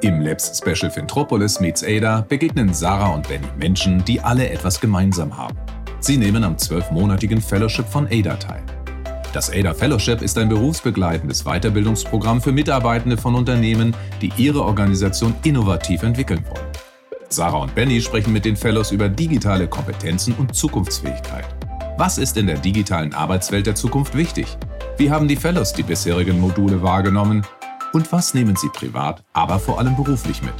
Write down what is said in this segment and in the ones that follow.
Im Labs Special Fintropolis meets Ada begegnen Sarah und Benny Menschen, die alle etwas gemeinsam haben. Sie nehmen am zwölfmonatigen Fellowship von Ada teil. Das Ada Fellowship ist ein berufsbegleitendes Weiterbildungsprogramm für Mitarbeitende von Unternehmen, die ihre Organisation innovativ entwickeln wollen. Sarah und Benny sprechen mit den Fellows über digitale Kompetenzen und Zukunftsfähigkeit. Was ist in der digitalen Arbeitswelt der Zukunft wichtig? Wie haben die Fellows die bisherigen Module wahrgenommen und was nehmen Sie privat, aber vor allem beruflich mit?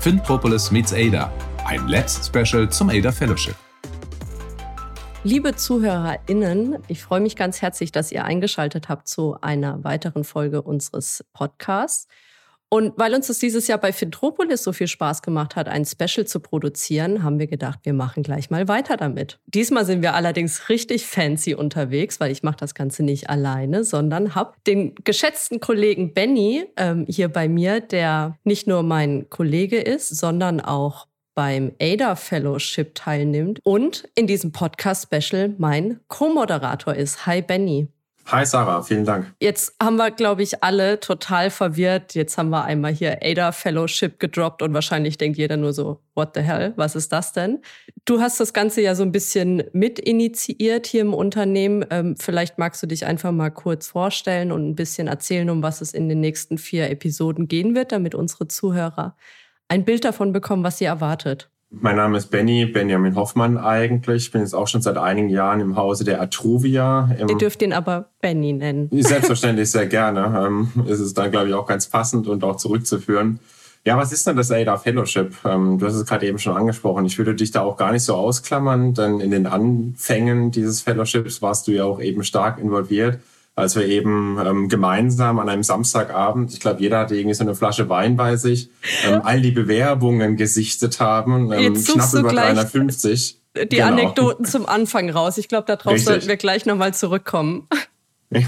FinPropolis meets ADA, ein Labs-Special zum ADA Fellowship. Liebe ZuhörerInnen, ich freue mich ganz herzlich, dass ihr eingeschaltet habt zu einer weiteren Folge unseres Podcasts. Und weil uns das dieses Jahr bei Fintropolis so viel Spaß gemacht hat, ein Special zu produzieren, haben wir gedacht, wir machen gleich mal weiter damit. Diesmal sind wir allerdings richtig fancy unterwegs, weil ich mache das Ganze nicht alleine, sondern habe den geschätzten Kollegen Benny ähm, hier bei mir, der nicht nur mein Kollege ist, sondern auch beim ADA Fellowship teilnimmt und in diesem Podcast-Special mein Co-Moderator ist. Hi Benny. Hi Sarah, vielen Dank. Jetzt haben wir, glaube ich, alle total verwirrt. Jetzt haben wir einmal hier ADA Fellowship gedroppt und wahrscheinlich denkt jeder nur so, what the hell, was ist das denn? Du hast das Ganze ja so ein bisschen mit initiiert hier im Unternehmen. Ähm, vielleicht magst du dich einfach mal kurz vorstellen und ein bisschen erzählen, um was es in den nächsten vier Episoden gehen wird, damit unsere Zuhörer ein Bild davon bekommen, was sie erwartet. Mein Name ist Benny, Benjamin Hoffmann eigentlich. Ich bin jetzt auch schon seit einigen Jahren im Hause der Atruvia. Ihr dürft ihn aber Benny nennen. Selbstverständlich, sehr gerne. Ähm, ist es dann, glaube ich, auch ganz passend und auch zurückzuführen. Ja, was ist denn das ADA Fellowship? Ähm, du hast es gerade eben schon angesprochen. Ich würde dich da auch gar nicht so ausklammern, denn in den Anfängen dieses Fellowships warst du ja auch eben stark involviert als wir eben ähm, gemeinsam an einem Samstagabend, ich glaube, jeder hatte irgendwie so eine Flasche Wein bei sich, ähm, all die Bewerbungen gesichtet haben, ähm, knapp über 350. Die genau. Anekdoten zum Anfang raus. Ich glaube, darauf Richtig. sollten wir gleich nochmal zurückkommen.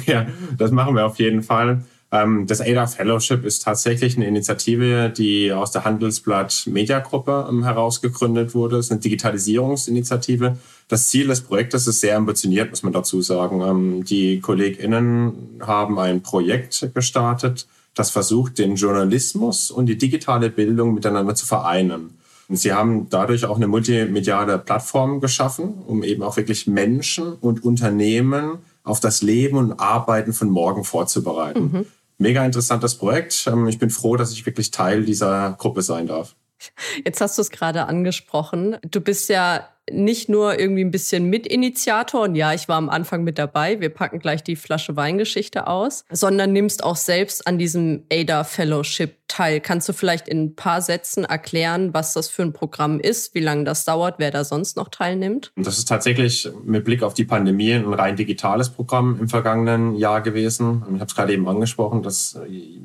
Ja, das machen wir auf jeden Fall. Ähm, das ADA Fellowship ist tatsächlich eine Initiative, die aus der Handelsblatt Mediagruppe ähm, herausgegründet wurde. Es ist eine Digitalisierungsinitiative das Ziel des Projektes ist sehr ambitioniert, muss man dazu sagen. Ähm, die KollegInnen haben ein Projekt gestartet, das versucht, den Journalismus und die digitale Bildung miteinander zu vereinen. Und sie haben dadurch auch eine multimediale Plattform geschaffen, um eben auch wirklich Menschen und Unternehmen auf das Leben und Arbeiten von morgen vorzubereiten. Mhm. Mega interessantes Projekt. Ähm, ich bin froh, dass ich wirklich Teil dieser Gruppe sein darf. Jetzt hast du es gerade angesprochen. Du bist ja nicht nur irgendwie ein bisschen Mitinitiator und ja, ich war am Anfang mit dabei, wir packen gleich die Flasche Weingeschichte aus, sondern nimmst auch selbst an diesem ADA Fellowship teil. Kannst du vielleicht in ein paar Sätzen erklären, was das für ein Programm ist, wie lange das dauert, wer da sonst noch teilnimmt? Das ist tatsächlich mit Blick auf die Pandemie ein rein digitales Programm im vergangenen Jahr gewesen. Ich habe es gerade eben angesprochen, das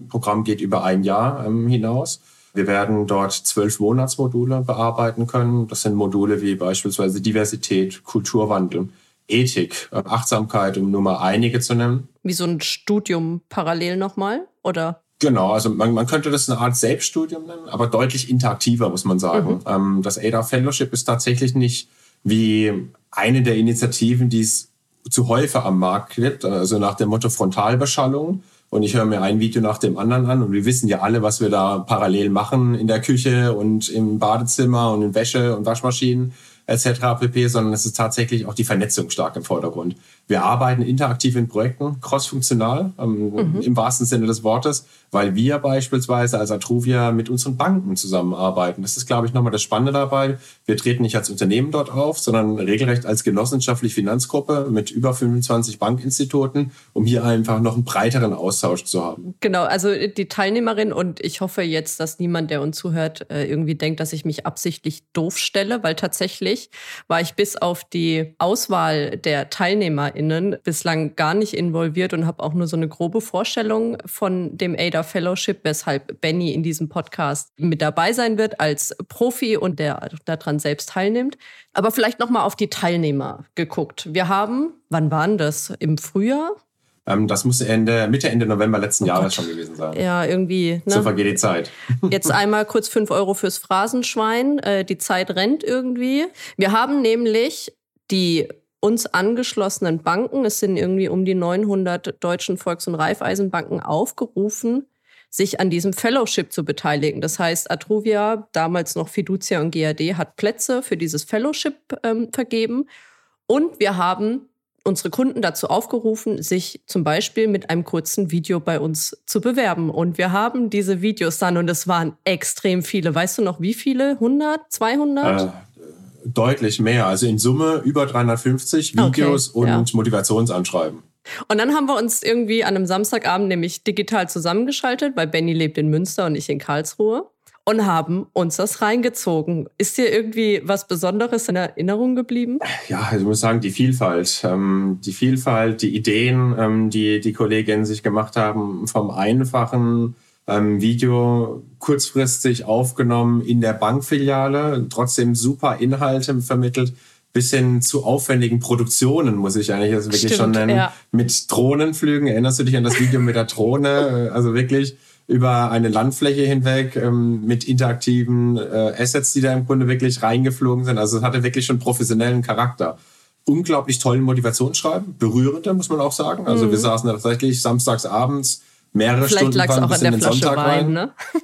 Programm geht über ein Jahr ähm, hinaus. Wir werden dort zwölf Monatsmodule bearbeiten können. Das sind Module wie beispielsweise Diversität, Kulturwandel, Ethik, Achtsamkeit, um nur mal einige zu nennen. Wie so ein Studium parallel nochmal, oder? Genau, also man, man könnte das eine Art Selbststudium nennen, aber deutlich interaktiver, muss man sagen. Mhm. Ähm, das ADA Fellowship ist tatsächlich nicht wie eine der Initiativen, die es zu häufig am Markt gibt, also nach dem Motto Frontalbeschallung, und ich höre mir ein Video nach dem anderen an und wir wissen ja alle, was wir da parallel machen in der Küche und im Badezimmer und in Wäsche und Waschmaschinen etc. pp., sondern es ist tatsächlich auch die Vernetzung stark im Vordergrund. Wir arbeiten interaktiv in Projekten, crossfunktional ähm, mhm. im wahrsten Sinne des Wortes, weil wir beispielsweise als Atruvia mit unseren Banken zusammenarbeiten. Das ist, glaube ich, nochmal das Spannende dabei. Wir treten nicht als Unternehmen dort auf, sondern regelrecht als genossenschaftliche Finanzgruppe mit über 25 Bankinstituten, um hier einfach noch einen breiteren Austausch zu haben. Genau, also die Teilnehmerin und ich hoffe jetzt, dass niemand, der uns zuhört, äh, irgendwie denkt, dass ich mich absichtlich doof stelle, weil tatsächlich war ich bis auf die Auswahl der Teilnehmer HörerInnen bislang gar nicht involviert und habe auch nur so eine grobe Vorstellung von dem ADA Fellowship, weshalb Benny in diesem Podcast mit dabei sein wird als Profi und der daran selbst teilnimmt. Aber vielleicht noch mal auf die Teilnehmer geguckt. Wir haben, wann waren das? Im Frühjahr? Ähm, das muss Ende, Mitte, Ende November letzten oh Jahres schon gewesen sein. Ja, irgendwie. Ne? So vergeht die Zeit. Jetzt einmal kurz fünf Euro fürs Phrasenschwein. Äh, die Zeit rennt irgendwie. Wir haben nämlich die uns angeschlossenen Banken, es sind irgendwie um die 900 deutschen Volks- und Raiffeisenbanken aufgerufen, sich an diesem Fellowship zu beteiligen. Das heißt, Atruvia, damals noch Fiducia und GAD, hat Plätze für dieses Fellowship ähm, vergeben. Und wir haben unsere Kunden dazu aufgerufen, sich zum Beispiel mit einem kurzen Video bei uns zu bewerben. Und wir haben diese Videos dann und es waren extrem viele. Weißt du noch, wie viele? 100, 200? Äh, deutlich mehr. Also in Summe über 350 Videos okay, und ja. Motivationsanschreiben. Und dann haben wir uns irgendwie an einem Samstagabend nämlich digital zusammengeschaltet, weil Benny lebt in Münster und ich in Karlsruhe und haben uns das reingezogen. Ist dir irgendwie was Besonderes in Erinnerung geblieben? Ja, ich muss sagen, die Vielfalt. Ähm, die Vielfalt, die Ideen, ähm, die die Kolleginnen sich gemacht haben, vom einfachen ähm, Video kurzfristig aufgenommen in der Bankfiliale, trotzdem super Inhalte vermittelt, bis hin zu aufwendigen Produktionen, muss ich eigentlich also wirklich Stimmt, schon nennen. Ja. Mit Drohnenflügen. Erinnerst du dich an das Video mit der Drohne? Also wirklich über eine Landfläche hinweg ähm, mit interaktiven äh, Assets, die da im Grunde wirklich reingeflogen sind. Also es hatte wirklich schon professionellen Charakter. Unglaublich tollen Motivationsschreiben, berührende, muss man auch sagen. Also mhm. wir saßen da tatsächlich samstags abends mehrere Vielleicht Stunden auch bis in den Flasche Sonntag Wein, rein. Ne?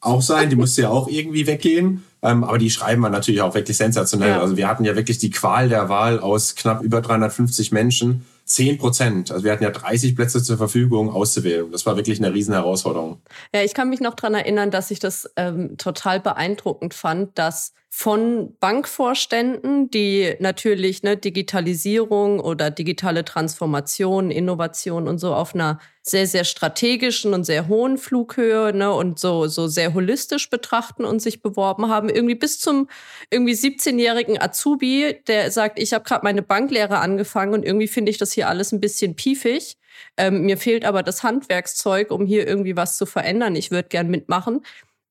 Auch sein, die musste ja auch irgendwie weggehen. Ähm, aber die schreiben wir natürlich auch wirklich sensationell. Ja. Also wir hatten ja wirklich die Qual der Wahl aus knapp über 350 Menschen 10 Prozent, also wir hatten ja 30 Plätze zur Verfügung auszuwählen. Das war wirklich eine riesen Herausforderung. Ja, ich kann mich noch dran erinnern, dass ich das ähm, total beeindruckend fand, dass von Bankvorständen, die natürlich ne, Digitalisierung oder digitale Transformation, Innovation und so auf einer sehr, sehr strategischen und sehr hohen Flughöhe ne, und so, so sehr holistisch betrachten und sich beworben haben, irgendwie bis zum irgendwie 17-jährigen Azubi, der sagt, ich habe gerade meine Banklehre angefangen und irgendwie finde ich das hier alles ein bisschen piefig. Ähm, mir fehlt aber das Handwerkszeug, um hier irgendwie was zu verändern. Ich würde gern mitmachen.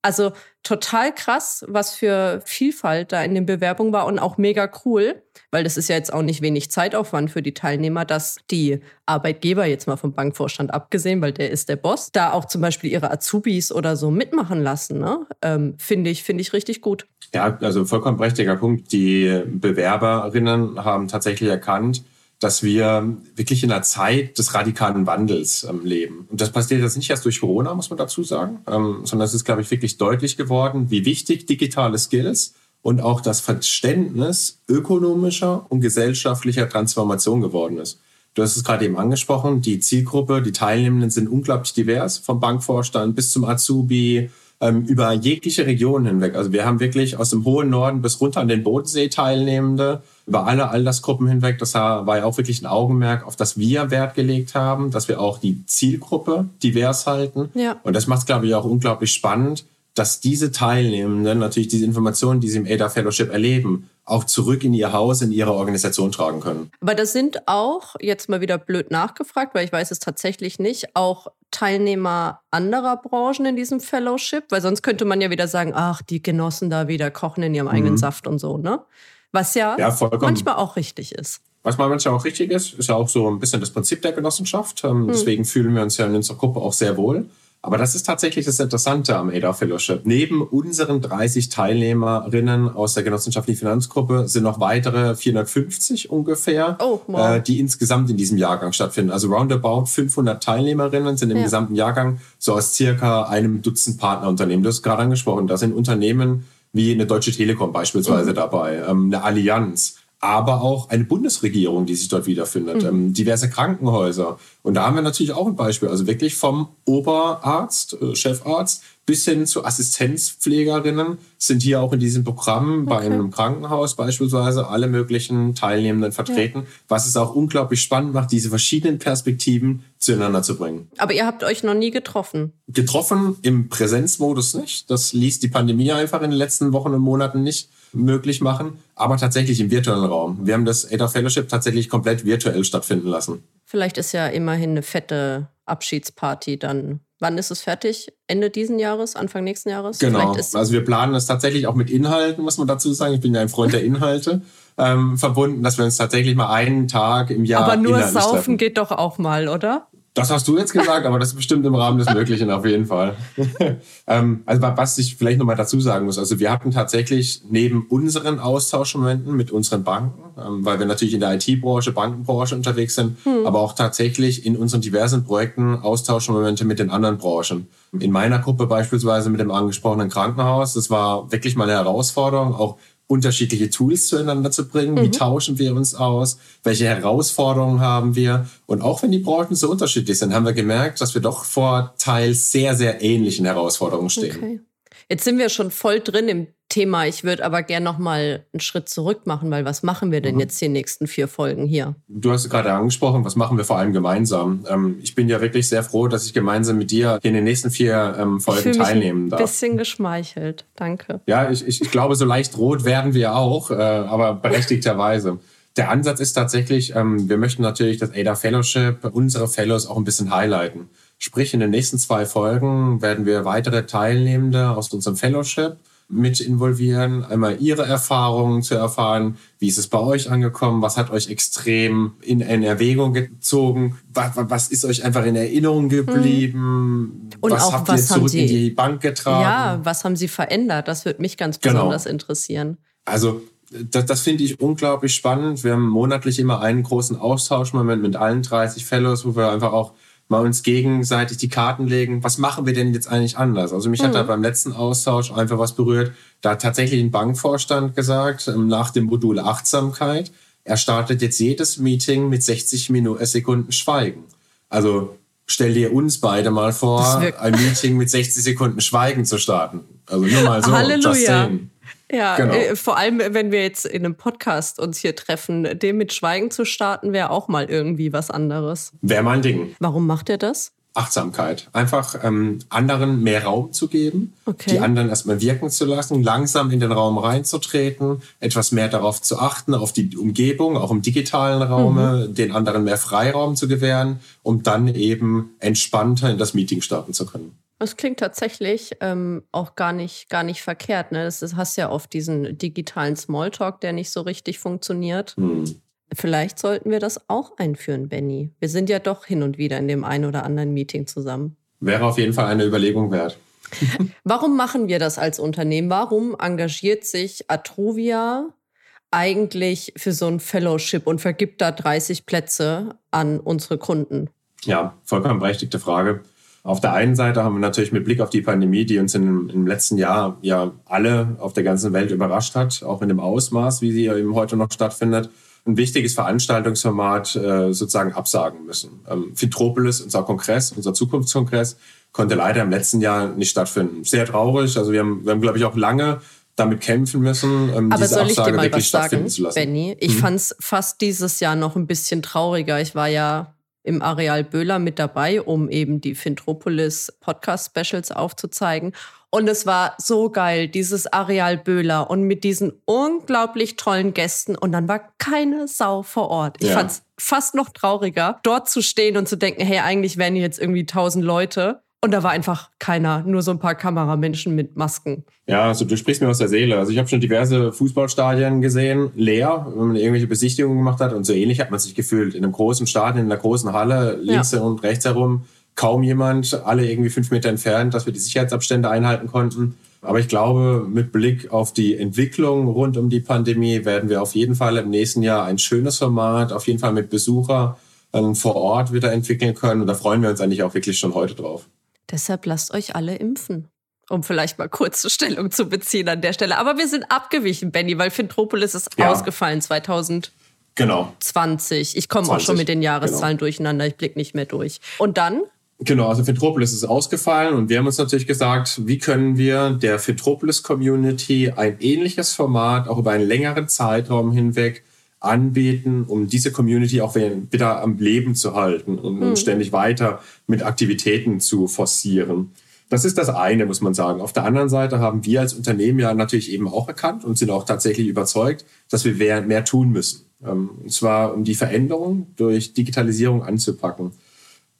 Also total krass, was für Vielfalt da in den Bewerbungen war und auch mega cool, weil das ist ja jetzt auch nicht wenig Zeitaufwand für die Teilnehmer, dass die Arbeitgeber jetzt mal vom Bankvorstand abgesehen, weil der ist der Boss, da auch zum Beispiel ihre Azubis oder so mitmachen lassen. Ne? Ähm, finde ich, finde ich richtig gut. Ja, also vollkommen prächtiger Punkt. Die Bewerberinnen haben tatsächlich erkannt, dass wir wirklich in einer Zeit des radikalen Wandels ähm, leben. Und das passiert jetzt nicht erst durch Corona, muss man dazu sagen, ähm, sondern es ist, glaube ich, wirklich deutlich geworden, wie wichtig digitale Skills und auch das Verständnis ökonomischer und gesellschaftlicher Transformation geworden ist. Du hast es gerade eben angesprochen, die Zielgruppe, die Teilnehmenden sind unglaublich divers, vom Bankvorstand bis zum Azubi, ähm, über jegliche Regionen hinweg. Also wir haben wirklich aus dem hohen Norden bis runter an den Bodensee Teilnehmende, über alle Altersgruppen hinweg. Das war ja auch wirklich ein Augenmerk, auf das wir Wert gelegt haben, dass wir auch die Zielgruppe divers halten. Ja. Und das macht es, glaube ich, auch unglaublich spannend, dass diese Teilnehmenden natürlich diese Informationen, die sie im ADA Fellowship erleben, auch zurück in ihr Haus, in ihre Organisation tragen können. Aber das sind auch, jetzt mal wieder blöd nachgefragt, weil ich weiß es tatsächlich nicht, auch Teilnehmer anderer Branchen in diesem Fellowship? Weil sonst könnte man ja wieder sagen, ach, die Genossen da wieder kochen in ihrem mhm. eigenen Saft und so, ne? Was ja, ja manchmal auch richtig ist. Was manchmal auch richtig ist, ist ja auch so ein bisschen das Prinzip der Genossenschaft. Ähm, hm. Deswegen fühlen wir uns ja in unserer Gruppe auch sehr wohl. Aber das ist tatsächlich das Interessante am ADA Fellowship. Neben unseren 30 Teilnehmerinnen aus der genossenschaftlichen Finanzgruppe sind noch weitere 450 ungefähr, oh, wow. äh, die insgesamt in diesem Jahrgang stattfinden. Also roundabout 500 Teilnehmerinnen sind im ja. gesamten Jahrgang so aus circa einem Dutzend Partnerunternehmen. Du hast gerade angesprochen, da sind Unternehmen wie eine Deutsche Telekom beispielsweise mhm. dabei, ähm, eine Allianz, aber auch eine Bundesregierung, die sich dort wiederfindet, mhm. ähm, diverse Krankenhäuser. Und da haben wir natürlich auch ein Beispiel, also wirklich vom Oberarzt, äh, Chefarzt bis hin zu Assistenzpflegerinnen sind hier auch in diesem Programm okay. bei einem Krankenhaus beispielsweise alle möglichen Teilnehmenden vertreten, ja. was es auch unglaublich spannend macht, diese verschiedenen Perspektiven zueinander zu bringen. Aber ihr habt euch noch nie getroffen? Getroffen im Präsenzmodus nicht. Das ließ die Pandemie einfach in den letzten Wochen und Monaten nicht möglich machen, aber tatsächlich im virtuellen Raum. Wir haben das ADA Fellowship tatsächlich komplett virtuell stattfinden lassen. Vielleicht ist ja immerhin eine fette Abschiedsparty dann. Wann ist es fertig? Ende diesen Jahres, Anfang nächsten Jahres? Genau. Also wir planen das tatsächlich auch mit Inhalten, muss man dazu sagen. Ich bin ja ein Freund der Inhalte. ähm, verbunden, dass wir uns tatsächlich mal einen Tag im Jahr. Aber nur saufen treffen. geht doch auch mal, oder? Das hast du jetzt gesagt, aber das ist bestimmt im Rahmen des Möglichen auf jeden Fall. ähm, also was ich vielleicht nochmal dazu sagen muss, also wir hatten tatsächlich neben unseren Austauschmomenten mit unseren Banken, ähm, weil wir natürlich in der IT-Branche, Bankenbranche unterwegs sind, hm. aber auch tatsächlich in unseren diversen Projekten Austauschmomente mit den anderen Branchen. In meiner Gruppe beispielsweise mit dem angesprochenen Krankenhaus, das war wirklich mal eine Herausforderung, auch unterschiedliche Tools zueinander zu bringen. Mhm. Wie tauschen wir uns aus? Welche Herausforderungen haben wir? Und auch wenn die Branchen so unterschiedlich sind, haben wir gemerkt, dass wir doch vor teils sehr, sehr ähnlichen Herausforderungen stehen. Okay. Jetzt sind wir schon voll drin im Thema. Ich würde aber gerne noch mal einen Schritt zurück machen, weil was machen wir denn mhm. jetzt die nächsten vier Folgen hier? Du hast gerade angesprochen, was machen wir vor allem gemeinsam? Ähm, ich bin ja wirklich sehr froh, dass ich gemeinsam mit dir in den nächsten vier ähm, Folgen ich teilnehmen darf. Ein bisschen geschmeichelt, danke. Ja, ich, ich, ich glaube, so leicht rot werden wir auch, äh, aber berechtigterweise. Der Ansatz ist tatsächlich, ähm, wir möchten natürlich das ADA Fellowship, unsere Fellows auch ein bisschen highlighten. Sprich, in den nächsten zwei Folgen werden wir weitere Teilnehmende aus unserem Fellowship mit involvieren, einmal ihre Erfahrungen zu erfahren. Wie ist es bei euch angekommen? Was hat euch extrem in, in Erwägung gezogen? Was, was, ist euch einfach in Erinnerung geblieben? Und was auch, habt was ihr zurück Sie, in die Bank getragen? Ja, was haben Sie verändert? Das würde mich ganz genau. besonders genau. interessieren. Also das, das finde ich unglaublich spannend. Wir haben monatlich immer einen großen Austauschmoment mit allen 30 Fellows, wo wir einfach auch mal uns gegenseitig die Karten legen, was machen wir denn jetzt eigentlich anders? Also mich mhm. hat da beim letzten Austausch einfach was berührt. Da hat tatsächlich ein Bankvorstand gesagt, ähm, nach dem Modul Achtsamkeit, er startet jetzt jedes Meeting mit 60 Minuten, äh, Sekunden Schweigen. Also stell dir uns beide mal vor, ein Meeting mit 60 Sekunden Schweigen zu starten. Also nur mal so. Halleluja. Ja, genau. äh, vor allem, wenn wir jetzt in einem Podcast uns hier treffen, dem mit Schweigen zu starten, wäre auch mal irgendwie was anderes. Wäre mein Ding. Warum macht er das? Achtsamkeit. Einfach ähm, anderen mehr Raum zu geben, okay. die anderen erstmal wirken zu lassen, langsam in den Raum reinzutreten, etwas mehr darauf zu achten, auf die Umgebung, auch im digitalen Raum, mhm. den anderen mehr Freiraum zu gewähren, um dann eben entspannter in das Meeting starten zu können. Das klingt tatsächlich ähm, auch gar nicht, gar nicht verkehrt. Ne? Das, das hast ja oft diesen digitalen Smalltalk, der nicht so richtig funktioniert. Hm. Vielleicht sollten wir das auch einführen, Benny. Wir sind ja doch hin und wieder in dem einen oder anderen Meeting zusammen. Wäre auf jeden Fall eine Überlegung wert. Warum machen wir das als Unternehmen? Warum engagiert sich Atrovia eigentlich für so ein Fellowship und vergibt da 30 Plätze an unsere Kunden? Ja, vollkommen berechtigte Frage. Auf der einen Seite haben wir natürlich mit Blick auf die Pandemie, die uns in, im letzten Jahr ja alle auf der ganzen Welt überrascht hat, auch in dem Ausmaß, wie sie eben heute noch stattfindet, ein wichtiges Veranstaltungsformat äh, sozusagen absagen müssen. Ähm, Fitropolis, unser Kongress, unser Zukunftskongress, konnte leider im letzten Jahr nicht stattfinden. Sehr traurig. Also wir haben, wir haben glaube ich, auch lange damit kämpfen müssen, ähm, Aber diese soll ich Absage dir mal wirklich was stattfinden sagen, zu lassen. Benny, ich hm. fand es fast dieses Jahr noch ein bisschen trauriger. Ich war ja im Areal Böhler mit dabei, um eben die Fintropolis Podcast Specials aufzuzeigen. Und es war so geil, dieses Areal Böhler und mit diesen unglaublich tollen Gästen. Und dann war keine Sau vor Ort. Ich ja. fand es fast noch trauriger, dort zu stehen und zu denken, hey, eigentlich wären hier jetzt irgendwie tausend Leute. Und da war einfach keiner, nur so ein paar Kameramenschen mit Masken. Ja, also du sprichst mir aus der Seele. Also ich habe schon diverse Fußballstadien gesehen, leer, wenn man irgendwelche Besichtigungen gemacht hat. Und so ähnlich hat man sich gefühlt. In einem großen Stadion, in einer großen Halle, links ja. und rechts herum, kaum jemand, alle irgendwie fünf Meter entfernt, dass wir die Sicherheitsabstände einhalten konnten. Aber ich glaube, mit Blick auf die Entwicklung rund um die Pandemie werden wir auf jeden Fall im nächsten Jahr ein schönes Format, auf jeden Fall mit Besucher ähm, vor Ort wieder entwickeln können. Und da freuen wir uns eigentlich auch wirklich schon heute drauf. Deshalb lasst euch alle impfen. Um vielleicht mal kurze Stellung zu beziehen an der Stelle. Aber wir sind abgewichen, Benny, weil Fintropolis ist ja. ausgefallen 2020. Genau. Ich komme auch schon mit den Jahreszahlen genau. durcheinander. Ich blicke nicht mehr durch. Und dann? Genau, also Fintropolis ist ausgefallen und wir haben uns natürlich gesagt, wie können wir der Fintropolis Community ein ähnliches Format auch über einen längeren Zeitraum hinweg anbieten, um diese Community auch wieder am Leben zu halten und mhm. ständig weiter mit Aktivitäten zu forcieren. Das ist das eine, muss man sagen. Auf der anderen Seite haben wir als Unternehmen ja natürlich eben auch erkannt und sind auch tatsächlich überzeugt, dass wir mehr, mehr tun müssen. Ähm, und zwar, um die Veränderung durch Digitalisierung anzupacken.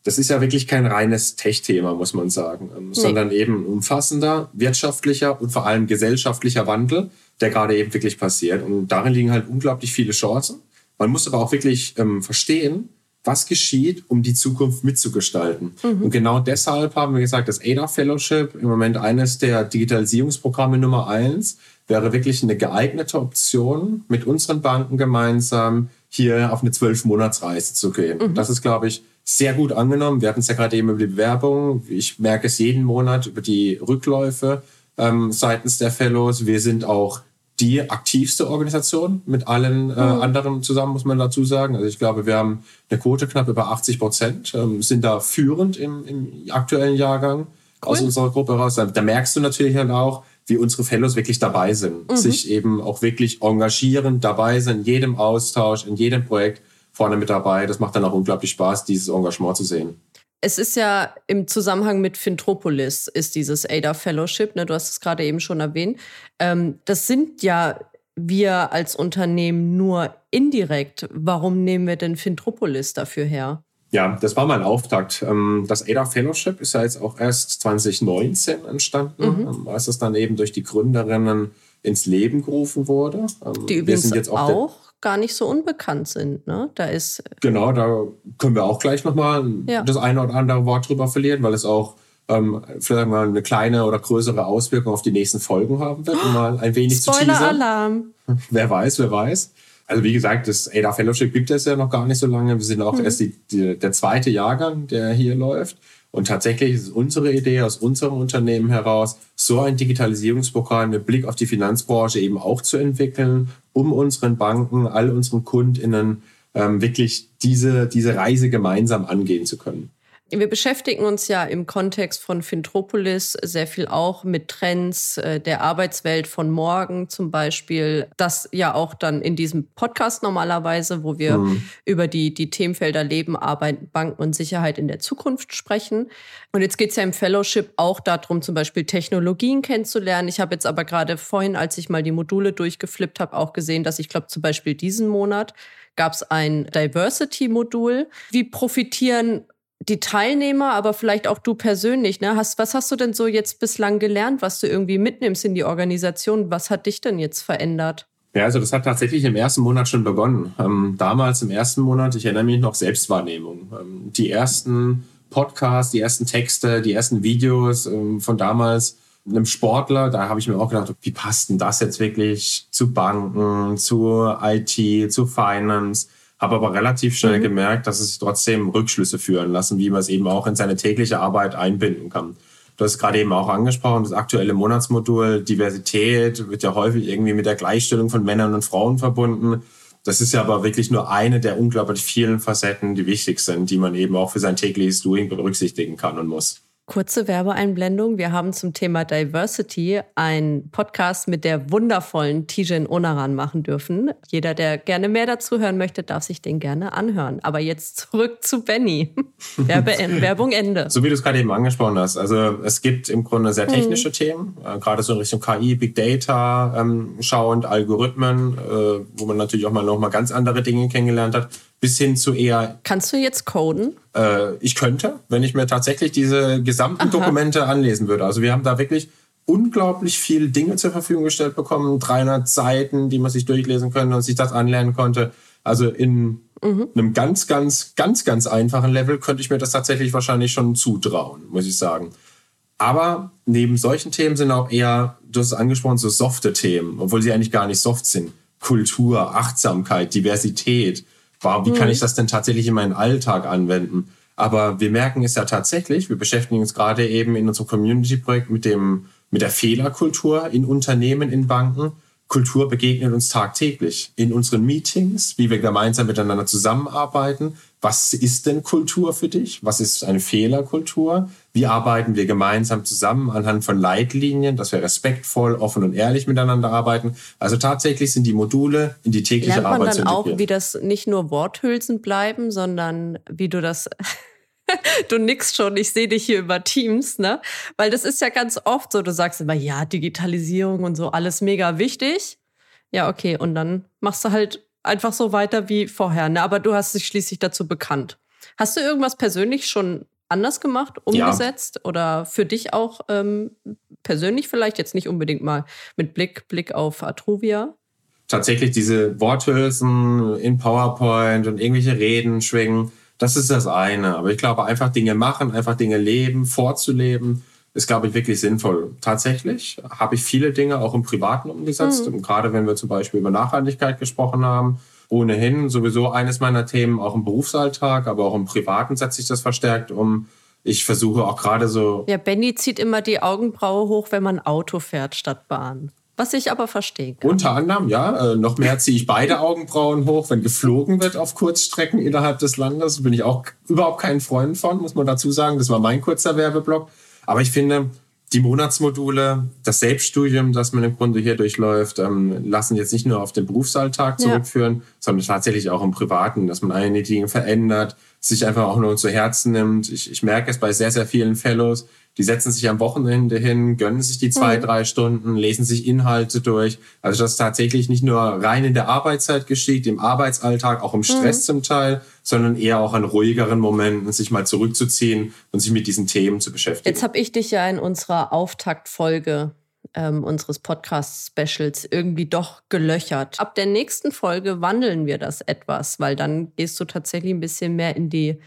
Das ist ja wirklich kein reines Tech-Thema, muss man sagen, ähm, nee. sondern eben umfassender, wirtschaftlicher und vor allem gesellschaftlicher Wandel, der gerade eben wirklich passiert. Und darin liegen halt unglaublich viele Chancen. Man muss aber auch wirklich ähm, verstehen, was geschieht, um die Zukunft mitzugestalten. Mhm. Und genau deshalb haben wir gesagt, das ADA Fellowship, im Moment eines der Digitalisierungsprogramme Nummer eins, wäre wirklich eine geeignete Option, mit unseren Banken gemeinsam hier auf eine Zwölf-Monats-Reise zu gehen. Mhm. Das ist, glaube ich, sehr gut angenommen. Wir hatten es ja gerade eben über die Bewerbung. Ich merke es jeden Monat über die Rückläufe ähm, seitens der Fellows. Wir sind auch die aktivste Organisation mit allen äh, mhm. anderen zusammen, muss man dazu sagen. Also ich glaube, wir haben eine Quote knapp über 80 Prozent, ähm, sind da führend im, im aktuellen Jahrgang cool. aus unserer Gruppe raus. Da, da, merkst du natürlich halt auch, wie unsere Fellows wirklich dabei sind, mhm. sich eben auch wirklich engagieren, dabei sind, in jedem Austausch, in jedem Projekt vorne mit dabei. Das macht dann auch unglaublich Spaß, dieses Engagement zu sehen. Es ist ja im Zusammenhang mit Fintropolis ist dieses ADA Fellowship, ne, du hast es gerade eben schon erwähnt. Ähm, das sind ja wir als Unternehmen nur indirekt. Warum nehmen wir denn Fintropolis dafür her? Ja, das war mein Auftakt. Ähm, das ADA Fellowship ist ja jetzt auch erst 2019 entstanden, mhm. Ähm, als es dann eben durch die Gründerinnen ins Leben gerufen wurde. Ähm, die übrigens auch, auch gar nicht so unbekannt sind. Ne? Da ist genau, da können wir auch gleich nochmal ja. das eine oder andere Wort drüber verlieren, weil es auch ähm, vielleicht mal eine kleine oder größere Auswirkung auf die nächsten Folgen haben wird, um mal ein wenig Spoiler zu teasern. Alarm. Wer weiß, wer weiß. Also wie gesagt, das ADA Fellowship gibt es ja noch gar nicht so lange. Wir sind auch mhm. erst die, die, der zweite Jahrgang, der hier läuft. Und tatsächlich ist unsere Idee aus unserem Unternehmen heraus, so ein Digitalisierungsprogramm mit Blick auf die Finanzbranche eben auch zu entwickeln, um unseren Banken, all unseren KundInnen ähm, wirklich diese, diese Reise gemeinsam angehen zu können. Wir beschäftigen uns ja im Kontext von Fintropolis sehr viel auch mit Trends äh, der Arbeitswelt von morgen zum Beispiel. Das ja auch dann in diesem Podcast normalerweise, wo wir mhm. über die, die Themenfelder Leben, Arbeit, Banken und Sicherheit in der Zukunft sprechen. Und jetzt geht es ja im Fellowship auch darum, zum Beispiel Technologien kennenzulernen. Ich habe jetzt aber gerade vorhin, als ich mal die Module durchgeflippt habe, auch gesehen, dass ich glaube zum Beispiel diesen Monat gab es ein Diversity-Modul. Wie profitieren die Teilnehmer, aber vielleicht auch du persönlich, ne? Hast, was hast du denn so jetzt bislang gelernt, was du irgendwie mitnimmst in die Organisation? Was hat dich denn jetzt verändert? Ja, also das hat tatsächlich im ersten Monat schon begonnen. Ähm, damals im ersten Monat, ich erinnere mich noch, Selbstwahrnehmung. Ähm, die ersten Podcasts, die ersten Texte, die ersten Videos ähm, von damals einem Sportler, da habe ich mir auch gedacht, wie passt denn das jetzt wirklich zu Banken, zu IT, zu Finance? Habe aber relativ schnell mhm. gemerkt, dass es sich trotzdem Rückschlüsse führen lassen, wie man es eben auch in seine tägliche Arbeit einbinden kann. Du hast gerade eben auch angesprochen, das aktuelle Monatsmodul Diversität wird ja häufig irgendwie mit der Gleichstellung von Männern und Frauen verbunden. Das ist ja aber wirklich nur eine der unglaublich vielen Facetten, die wichtig sind, die man eben auch für sein tägliches Doing berücksichtigen kann und muss. Kurze Werbeeinblendung. Wir haben zum Thema Diversity einen Podcast mit der wundervollen Tijen Onaran machen dürfen. Jeder, der gerne mehr dazu hören möchte, darf sich den gerne anhören. Aber jetzt zurück zu Benny. Werbe Werbung Ende. So wie du es gerade eben angesprochen hast. Also es gibt im Grunde sehr technische mhm. Themen, äh, gerade so in Richtung KI, Big Data ähm, schauend, Algorithmen, äh, wo man natürlich auch mal noch mal ganz andere Dinge kennengelernt hat bis hin zu eher. Kannst du jetzt coden? Äh, ich könnte, wenn ich mir tatsächlich diese gesamten Aha. Dokumente anlesen würde. Also wir haben da wirklich unglaublich viel Dinge zur Verfügung gestellt bekommen, 300 Seiten, die man sich durchlesen könnte und sich das anlernen konnte. Also in mhm. einem ganz, ganz, ganz, ganz einfachen Level könnte ich mir das tatsächlich wahrscheinlich schon zutrauen, muss ich sagen. Aber neben solchen Themen sind auch eher, du hast es angesprochen, so softe Themen, obwohl sie eigentlich gar nicht soft sind. Kultur, Achtsamkeit, Diversität, Wow, wie mhm. kann ich das denn tatsächlich in meinen Alltag anwenden? Aber wir merken es ja tatsächlich, wir beschäftigen uns gerade eben in unserem Community-Projekt mit dem, mit der Fehlerkultur in Unternehmen, in Banken. Kultur begegnet uns tagtäglich in unseren Meetings, wie wir gemeinsam miteinander zusammenarbeiten. Was ist denn Kultur für dich? Was ist eine Fehlerkultur? Wie arbeiten wir gemeinsam zusammen anhand von Leitlinien, dass wir respektvoll, offen und ehrlich miteinander arbeiten? Also tatsächlich sind die Module in die tägliche Lernt man Arbeit dann auch, wie das nicht nur Worthülsen bleiben, sondern wie du das du nix schon, ich sehe dich hier über Teams, ne? Weil das ist ja ganz oft so, du sagst immer, ja, Digitalisierung und so, alles mega wichtig. Ja, okay, und dann machst du halt einfach so weiter wie vorher, ne? Aber du hast dich schließlich dazu bekannt. Hast du irgendwas persönlich schon anders gemacht, umgesetzt ja. oder für dich auch ähm, persönlich vielleicht jetzt nicht unbedingt mal mit Blick, Blick auf Atruvia? Tatsächlich diese Worthülsen in PowerPoint und irgendwelche Reden schwingen, Das ist das eine. Aber ich glaube, einfach Dinge machen, einfach Dinge leben, vorzuleben, ist, glaube ich, wirklich sinnvoll. Tatsächlich habe ich viele Dinge auch im Privaten umgesetzt. Mhm. Und gerade wenn wir zum Beispiel über Nachhaltigkeit gesprochen haben, ohnehin sowieso eines meiner Themen, auch im Berufsalltag, aber auch im Privaten setze ich das verstärkt um. Ich versuche auch gerade so. Ja, Benny zieht immer die Augenbraue hoch, wenn man Auto fährt statt Bahn. Was ich aber verstehe. Unter anderem, ja. Äh, noch mehr ziehe ich beide Augenbrauen hoch, wenn geflogen wird auf Kurzstrecken innerhalb des Landes. Bin ich auch überhaupt kein Freund von, muss man dazu sagen. Das war mein kurzer Werbeblock. Aber ich finde, die Monatsmodule, das Selbststudium, das man im Grunde hier durchläuft, ähm, lassen jetzt nicht nur auf den Berufsalltag zurückführen, ja. sondern tatsächlich auch im Privaten, dass man einige Dinge verändert, sich einfach auch nur zu Herzen nimmt. Ich, ich merke es bei sehr, sehr vielen Fellows, die setzen sich am Wochenende hin, gönnen sich die zwei, mhm. drei Stunden, lesen sich Inhalte durch. Also das tatsächlich nicht nur rein in der Arbeitszeit geschieht, im Arbeitsalltag, auch im Stress mhm. zum Teil, sondern eher auch an ruhigeren Momenten, sich mal zurückzuziehen und sich mit diesen Themen zu beschäftigen. Jetzt habe ich dich ja in unserer Auftaktfolge ähm, unseres Podcast-Specials irgendwie doch gelöchert. Ab der nächsten Folge wandeln wir das etwas, weil dann gehst du tatsächlich ein bisschen mehr in die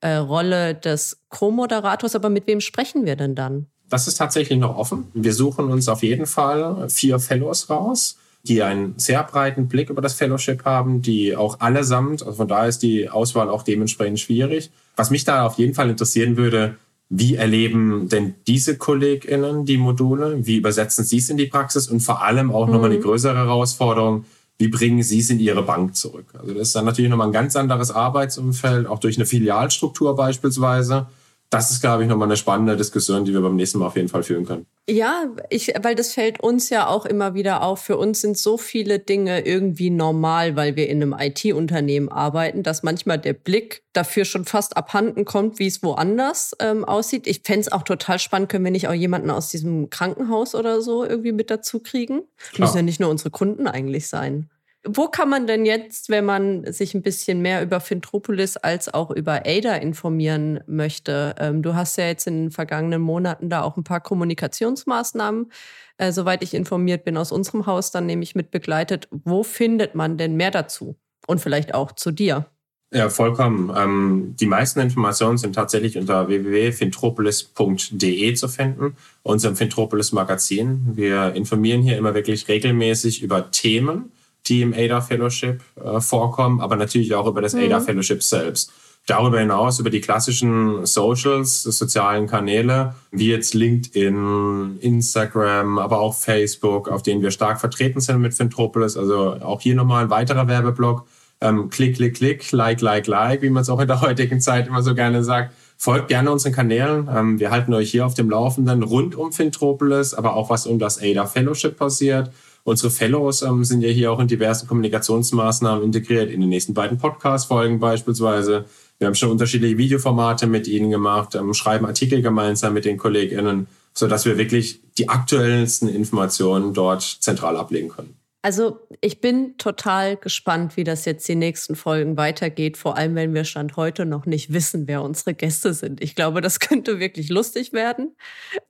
äh, Rolle des Co-Moderators. Aber mit wem sprechen wir denn dann? Das ist tatsächlich noch offen. Wir suchen uns auf jeden Fall vier Fellows raus, die einen sehr breiten Blick über das Fellowship haben, die auch allesamt, also von daher ist die Auswahl auch dementsprechend schwierig. Was mich da auf jeden Fall interessieren würde, wie erleben denn diese KollegInnen die Module? Wie übersetzen sie es in die Praxis? Und vor allem auch mhm. nochmal eine größere Herausforderung, wie bringen Sie es in Ihre Bank zurück? Also das ist dann natürlich nochmal ein ganz anderes Arbeitsumfeld, auch durch eine Filialstruktur beispielsweise. Das ist, glaube ich, nochmal eine spannende Diskussion, die wir beim nächsten Mal auf jeden Fall führen können. Ja, ich, weil das fällt uns ja auch immer wieder auf. Für uns sind so viele Dinge irgendwie normal, weil wir in einem IT-Unternehmen arbeiten, dass manchmal der Blick dafür schon fast abhanden kommt, wie es woanders ähm, aussieht. Ich fände es auch total spannend, können wir nicht auch jemanden aus diesem Krankenhaus oder so irgendwie mit dazu kriegen? Müssen ja nicht nur unsere Kunden eigentlich sein. Wo kann man denn jetzt, wenn man sich ein bisschen mehr über Fintropolis als auch über ADA informieren möchte? Ähm, du hast ja jetzt in den vergangenen Monaten da auch ein paar Kommunikationsmaßnahmen, äh, soweit ich informiert bin, aus unserem Haus dann nämlich mit begleitet. Wo findet man denn mehr dazu? Und vielleicht auch zu dir? Ja, vollkommen. Ähm, die meisten Informationen sind tatsächlich unter www.fintropolis.de zu finden, unserem Fintropolis Magazin. Wir informieren hier immer wirklich regelmäßig über Themen, die im ADA Fellowship äh, vorkommen, aber natürlich auch über das mhm. ADA Fellowship selbst. Darüber hinaus über die klassischen Socials, sozialen Kanäle, wie jetzt LinkedIn, Instagram, aber auch Facebook, auf denen wir stark vertreten sind mit Fintropolis. Also auch hier nochmal ein weiterer Werbeblock. Ähm, klick, klick, klick, like, like, like, wie man es auch in der heutigen Zeit immer so gerne sagt. Folgt gerne unseren Kanälen. Ähm, wir halten euch hier auf dem Laufenden rund um Fintropolis, aber auch was um das ADA Fellowship passiert. Unsere Fellows ähm, sind ja hier auch in diversen Kommunikationsmaßnahmen integriert, in den nächsten beiden Podcast-Folgen beispielsweise. Wir haben schon unterschiedliche Videoformate mit ihnen gemacht, ähm, schreiben Artikel gemeinsam mit den KollegInnen, sodass wir wirklich die aktuellsten Informationen dort zentral ablegen können. Also ich bin total gespannt, wie das jetzt die nächsten Folgen weitergeht, vor allem wenn wir Stand heute noch nicht wissen, wer unsere Gäste sind. Ich glaube, das könnte wirklich lustig werden.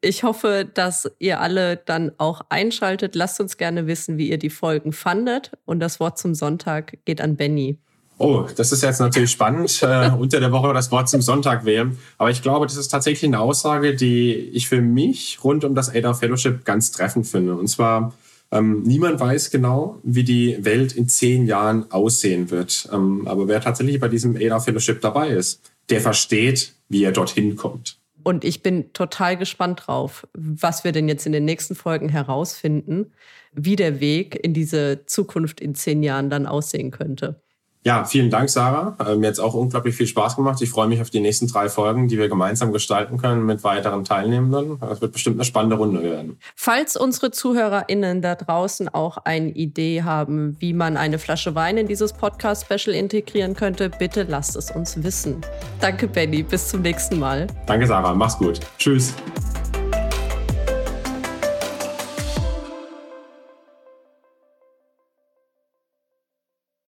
Ich hoffe, dass ihr alle dann auch einschaltet. Lasst uns gerne wissen, wie ihr die Folgen fandet. Und das Wort zum Sonntag geht an Benny. Oh, das ist jetzt natürlich spannend, äh, unter der Woche das Wort zum Sonntag wählen. Aber ich glaube, das ist tatsächlich eine Aussage, die ich für mich rund um das ADA Fellowship ganz treffend finde. Und zwar, ähm, niemand weiß genau, wie die Welt in zehn Jahren aussehen wird. Ähm, aber wer tatsächlich bei diesem ADA Fellowship dabei ist, der versteht, wie er dorthin kommt. Und ich bin total gespannt drauf, was wir denn jetzt in den nächsten Folgen herausfinden, wie der Weg in diese Zukunft in zehn Jahren dann aussehen könnte. Ja, vielen Dank, Sarah. Äh, mir hat es auch unglaublich viel Spaß gemacht. Ich freue mich auf die nächsten drei Folgen, die wir gemeinsam gestalten können mit weiteren Teilnehmenden. Das wird bestimmt eine spannende Runde werden. Falls unsere ZuhörerInnen da draußen auch eine Idee haben, wie man eine Flasche Wein in dieses Podcast-Special integrieren könnte, bitte lasst es uns wissen. Danke, Benny. Bis zum nächsten Mal. Danke, Sarah. Mach's gut. Tschüss.